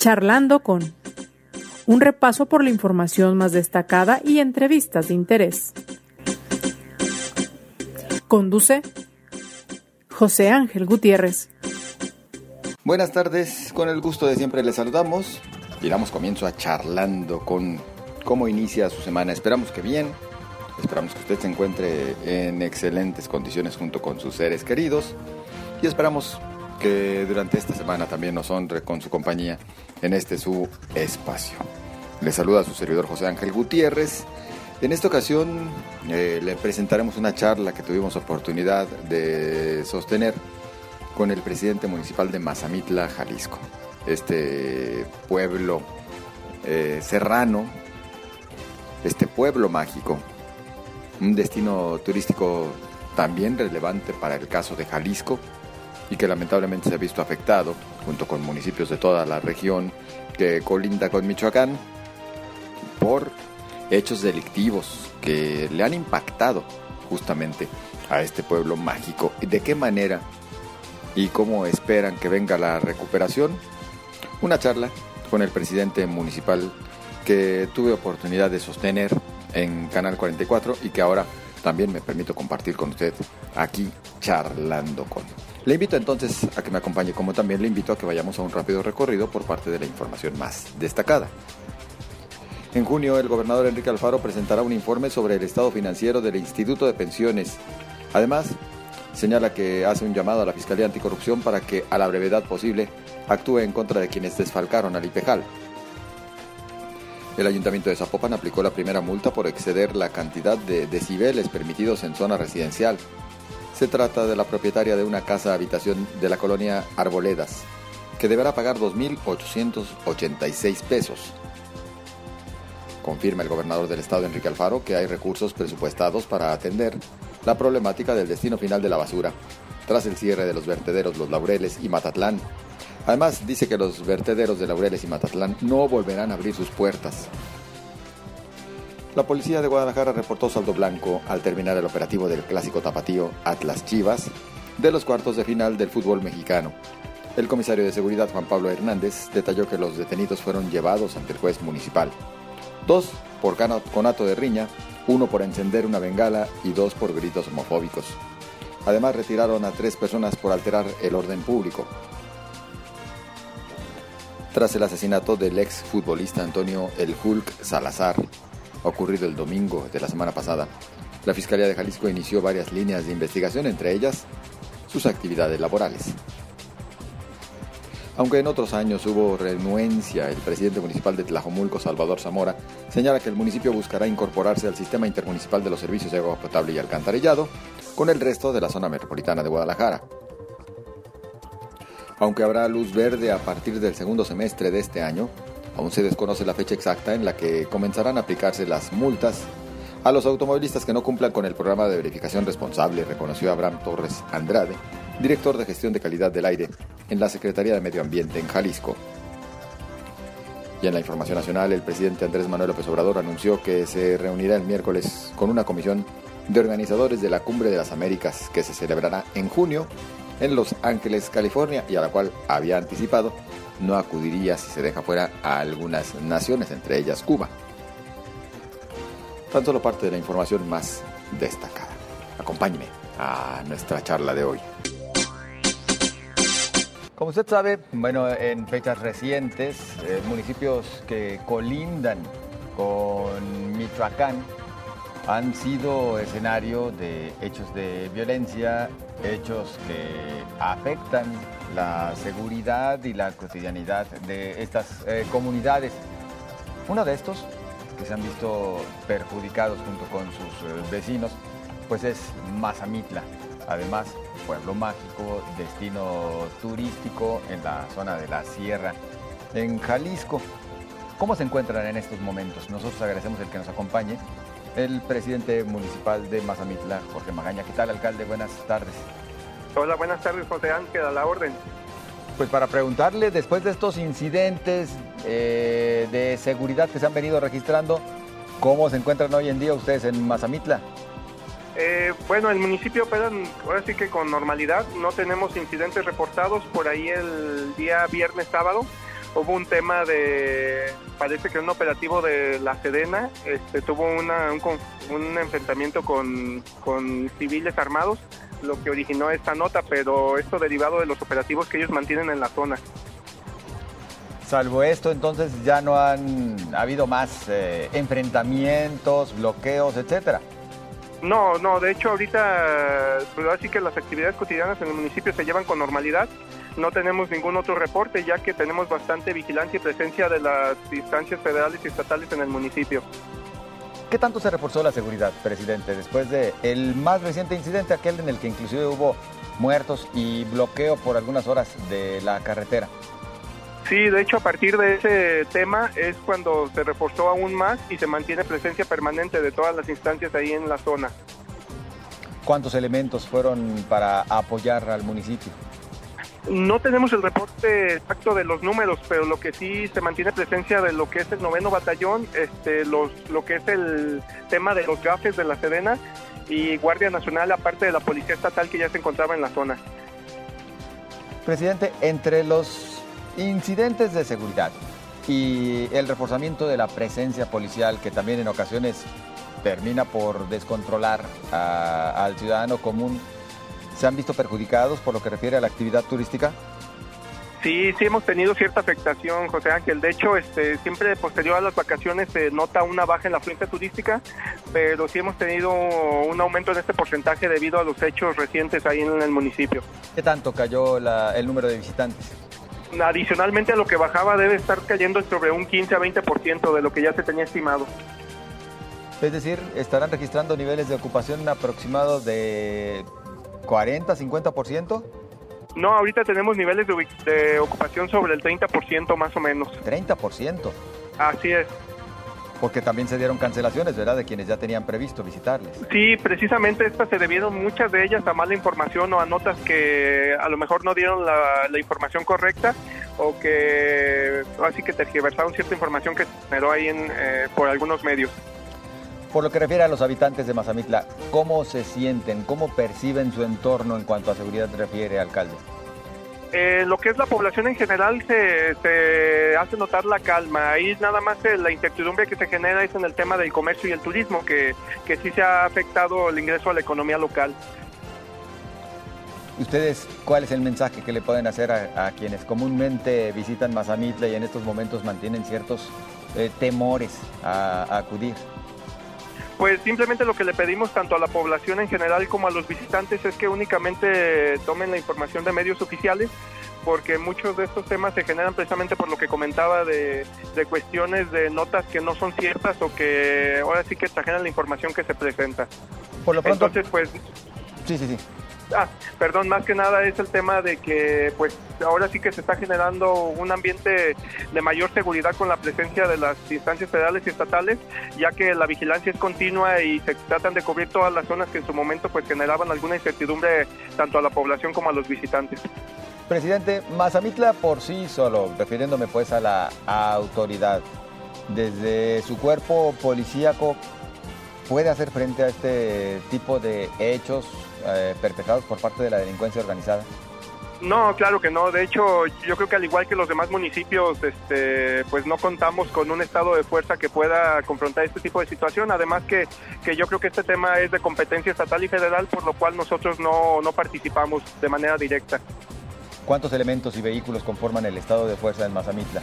Charlando con un repaso por la información más destacada y entrevistas de interés. Conduce José Ángel Gutiérrez. Buenas tardes, con el gusto de siempre les saludamos y damos comienzo a charlando con cómo inicia su semana. Esperamos que bien, esperamos que usted se encuentre en excelentes condiciones junto con sus seres queridos y esperamos que durante esta semana también nos honre con su compañía en este su espacio. Le saluda a su servidor José Ángel Gutiérrez. En esta ocasión eh, le presentaremos una charla que tuvimos oportunidad de sostener con el presidente municipal de Mazamitla, Jalisco. Este pueblo eh, serrano, este pueblo mágico, un destino turístico también relevante para el caso de Jalisco y que lamentablemente se ha visto afectado, junto con municipios de toda la región que colinda con Michoacán, por hechos delictivos que le han impactado justamente a este pueblo mágico. ¿Y de qué manera y cómo esperan que venga la recuperación? Una charla con el presidente municipal que tuve oportunidad de sostener en Canal 44 y que ahora también me permito compartir con usted aquí charlando con. Le invito entonces a que me acompañe, como también le invito a que vayamos a un rápido recorrido por parte de la información más destacada. En junio, el gobernador Enrique Alfaro presentará un informe sobre el estado financiero del Instituto de Pensiones. Además, señala que hace un llamado a la Fiscalía Anticorrupción para que, a la brevedad posible, actúe en contra de quienes desfalcaron al IPEJAL. El Ayuntamiento de Zapopan aplicó la primera multa por exceder la cantidad de decibeles permitidos en zona residencial. Se trata de la propietaria de una casa habitación de la colonia Arboledas, que deberá pagar 2.886 pesos. Confirma el gobernador del estado, Enrique Alfaro, que hay recursos presupuestados para atender la problemática del destino final de la basura, tras el cierre de los vertederos Los Laureles y Matatlán. Además, dice que los vertederos de Laureles y Matatlán no volverán a abrir sus puertas. La policía de Guadalajara reportó saldo blanco al terminar el operativo del clásico tapatío Atlas Chivas de los cuartos de final del fútbol mexicano. El comisario de seguridad Juan Pablo Hernández detalló que los detenidos fueron llevados ante el juez municipal. Dos por conato de riña, uno por encender una bengala y dos por gritos homofóbicos. Además retiraron a tres personas por alterar el orden público. Tras el asesinato del ex futbolista Antonio El Hulk Salazar, ocurrido el domingo de la semana pasada, la Fiscalía de Jalisco inició varias líneas de investigación, entre ellas sus actividades laborales. Aunque en otros años hubo renuencia, el presidente municipal de Tlajomulco, Salvador Zamora, señala que el municipio buscará incorporarse al sistema intermunicipal de los servicios de agua potable y alcantarillado con el resto de la zona metropolitana de Guadalajara. Aunque habrá luz verde a partir del segundo semestre de este año, Aún se desconoce la fecha exacta en la que comenzarán a aplicarse las multas a los automovilistas que no cumplan con el programa de verificación responsable, reconoció Abraham Torres Andrade, director de gestión de calidad del aire en la Secretaría de Medio Ambiente en Jalisco. Y en la información nacional, el presidente Andrés Manuel López Obrador anunció que se reunirá el miércoles con una comisión de organizadores de la Cumbre de las Américas que se celebrará en junio en Los Ángeles, California, y a la cual había anticipado no acudiría si se deja fuera a algunas naciones, entre ellas Cuba. Tan solo parte de la información más destacada. Acompáñeme a nuestra charla de hoy. Como usted sabe, bueno, en fechas recientes, eh, municipios que colindan con Michoacán han sido escenario de hechos de violencia, hechos que afectan la seguridad y la cotidianidad de estas eh, comunidades. Uno de estos, que se han visto perjudicados junto con sus eh, vecinos, pues es Mazamitla. Además, pueblo mágico, destino turístico en la zona de la sierra, en Jalisco. ¿Cómo se encuentran en estos momentos? Nosotros agradecemos el que nos acompañe el presidente municipal de Mazamitla, Jorge Magaña. ¿Qué tal, alcalde? Buenas tardes. Hola, buenas tardes, José Ángel, a la orden. Pues para preguntarle, después de estos incidentes eh, de seguridad que se han venido registrando, ¿cómo se encuentran hoy en día ustedes en Mazamitla? Eh, bueno, el municipio opera ahora sí que con normalidad, no tenemos incidentes reportados por ahí el día viernes, sábado. hubo un tema de, parece que un operativo de la Sedena, este, tuvo una, un, un enfrentamiento con, con civiles armados, lo que originó esta nota, pero esto derivado de los operativos que ellos mantienen en la zona. Salvo esto, entonces ya no han habido más eh, enfrentamientos, bloqueos, etcétera. No, no, de hecho ahorita, pues así que las actividades cotidianas en el municipio se llevan con normalidad. No tenemos ningún otro reporte, ya que tenemos bastante vigilancia y presencia de las instancias federales y estatales en el municipio. ¿Qué tanto se reforzó la seguridad, presidente, después de el más reciente incidente, aquel en el que inclusive hubo muertos y bloqueo por algunas horas de la carretera? Sí, de hecho a partir de ese tema es cuando se reforzó aún más y se mantiene presencia permanente de todas las instancias ahí en la zona. ¿Cuántos elementos fueron para apoyar al municipio? No tenemos el reporte exacto de los números, pero lo que sí se mantiene presencia de lo que es el noveno batallón, este, los, lo que es el tema de los gafes de la Sedena y Guardia Nacional, aparte de la Policía Estatal que ya se encontraba en la zona. Presidente, entre los incidentes de seguridad y el reforzamiento de la presencia policial que también en ocasiones termina por descontrolar al ciudadano común, ¿se han visto perjudicados por lo que refiere a la actividad turística? Sí, sí hemos tenido cierta afectación, José Ángel. De hecho, este, siempre posterior a las vacaciones se nota una baja en la fuente turística, pero sí hemos tenido un aumento en este porcentaje debido a los hechos recientes ahí en el municipio. ¿Qué tanto cayó el número de visitantes? adicionalmente a lo que bajaba debe estar cayendo sobre un 15 a 20% de lo que ya se tenía estimado. Es decir, estarán registrando niveles de ocupación aproximados de 40, 50%? No, ahorita tenemos niveles de, de ocupación sobre el 30% más o menos. ¿30%? Así es porque también se dieron cancelaciones, ¿verdad?, de quienes ya tenían previsto visitarles. Sí, precisamente estas se debieron muchas de ellas a mala información o a notas que a lo mejor no dieron la, información correcta o que así que tergiversaron cierta información que se generó ahí en, eh, por algunos medios. Por lo que refiere a los habitantes de Mazamitla, ¿cómo se sienten, cómo perciben su entorno en cuanto a seguridad refiere, alcalde? Eh, lo que es la población en general se, hace notar la calma. Ahí nada más eh, la incertidumbre que se genera es en el tema del comercio y el turismo, que, que sí se ha afectado el ingreso a la economía local. ¿Ustedes cuál es el mensaje que le pueden hacer a, quienes comúnmente visitan Mazamitla y en estos momentos mantienen ciertos eh, temores a acudir? Pues simplemente lo que le pedimos tanto a la población en general como a los visitantes es que únicamente tomen la información de medios oficiales porque muchos de estos temas se generan precisamente por lo que comentaba de, cuestiones de notas que no son ciertas o que ahora sí que exageran la información que se presenta. Por lo pronto, Entonces, pues... Sí, sí, sí. Ah, perdón, más que nada es el tema de que pues ahora sí que se está generando un ambiente de mayor seguridad con la presencia de las instancias federales y estatales, ya que la vigilancia es continua y se tratan de cubrir todas las zonas que en su momento pues generaban alguna incertidumbre tanto a la población como a los visitantes. Presidente, Mazamitla por sí solo, refiriéndome pues a la autoridad, desde su cuerpo policíaco, ¿puede hacer frente a este tipo de hechos eh, perpetrados por parte de la delincuencia organizada? No, claro que no. De hecho, yo creo que al igual que los demás municipios, este, pues no contamos con un estado de fuerza que pueda confrontar este tipo de situación. Además que, que yo creo que este tema es de competencia estatal y federal, por lo cual nosotros no, no participamos de manera directa. ¿Cuántos elementos y vehículos conforman el estado de fuerza en Mazamitla?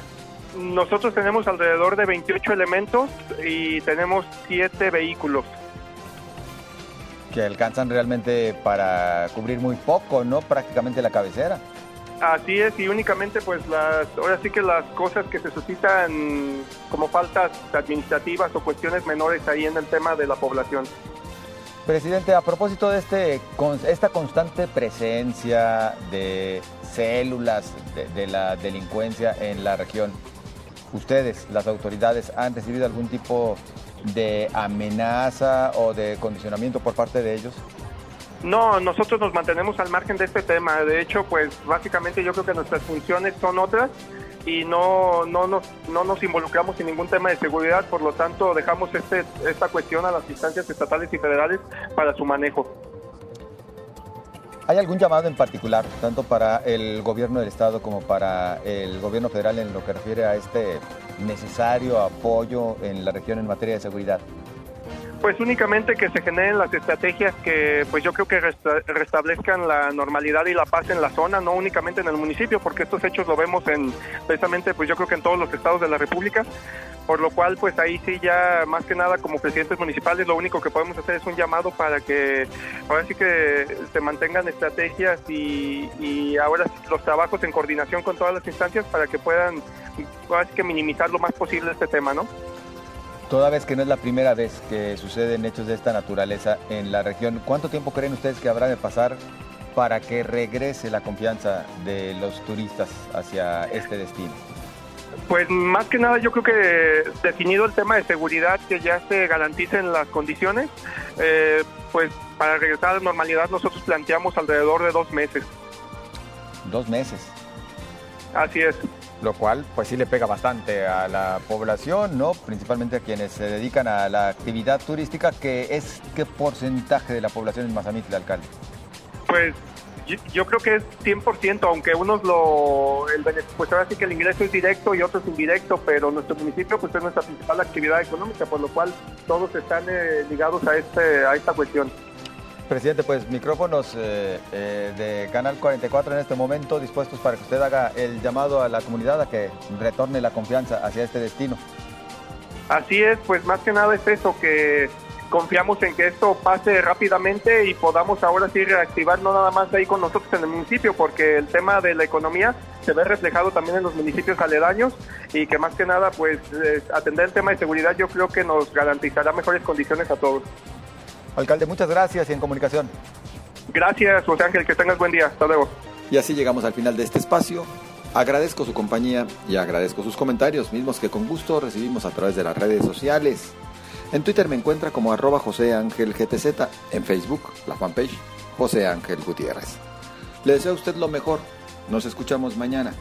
Nosotros tenemos alrededor de 28 elementos y tenemos 7 vehículos que alcanzan realmente para cubrir muy poco, ¿no? Prácticamente la cabecera. Así es, y únicamente pues las, ahora sí que las cosas que se suscitan como faltas administrativas o cuestiones menores ahí en el tema de la población. Presidente, a propósito de este, esta constante presencia de células de la delincuencia en la región, ¿ustedes, las autoridades, han recibido algún tipo de amenaza o de condicionamiento por parte de ellos? No, nosotros nos mantenemos al margen de este tema. De hecho, pues básicamente yo creo que nuestras funciones son otras y no, no, nos, no nos involucramos en ningún tema de seguridad, por lo tanto dejamos este, esta cuestión a las instancias estatales y federales para su manejo. ¿Hay algún llamado en particular, tanto para el gobierno del Estado como para el gobierno federal en lo que refiere a este necesario apoyo en la región en materia de seguridad? Pues únicamente que se generen las estrategias que pues yo creo que restablezcan la normalidad y la paz en la zona, no únicamente en el municipio, porque estos hechos lo vemos en precisamente pues yo creo que en todos los estados de la República, por lo cual pues ahí sí ya más que nada como presidentes municipales lo único que podemos hacer es un llamado para que ahora sí que se mantengan estrategias y, ahora los trabajos en coordinación con todas las instancias para que puedan ahora sí que minimizar lo más posible este tema, ¿no? Toda vez que no es la primera vez que suceden hechos de esta naturaleza en la región, ¿cuánto tiempo creen ustedes que habrá de pasar para que regrese la confianza de los turistas hacia este destino? Pues más que nada yo creo que definido el tema de seguridad, que ya se garanticen las condiciones, eh, pues para regresar a la normalidad nosotros planteamos alrededor de dos meses. Dos meses. Así es lo cual pues sí le pega bastante a la población, ¿no? Principalmente a quienes se dedican a la actividad turística, que es qué porcentaje de la población en Mazamitla, alcalde. Pues yo, creo que es 100%, aunque unos lo, el, pues ahora sí que el ingreso es directo y otros indirecto, pero nuestro municipio pues es nuestra principal actividad económica, por lo cual todos están eh, ligados a, este, a esta cuestión. Presidente, pues micrófonos eh, eh, de Canal 44 en este momento dispuestos para que usted haga el llamado a la comunidad a que retorne la confianza hacia este destino. Así es, pues más que nada es eso, que confiamos en que esto pase rápidamente y podamos ahora sí reactivar no nada más ahí con nosotros en el municipio, porque el tema de la economía se ve reflejado también en los municipios aledaños y que más que nada pues eh, atender el tema de seguridad yo creo que nos garantizará mejores condiciones a todos. Alcalde, muchas gracias y en comunicación. Gracias, José Ángel, que tengas buen día. Hasta luego. Y así llegamos al final de este espacio. Agradezco su compañía y agradezco sus comentarios, mismos que con gusto recibimos a través de las redes sociales. En Twitter me encuentra como arroba José Ángel GTZ, en Facebook, la fanpage José Ángel Gutiérrez. Le deseo a usted lo mejor. Nos escuchamos mañana.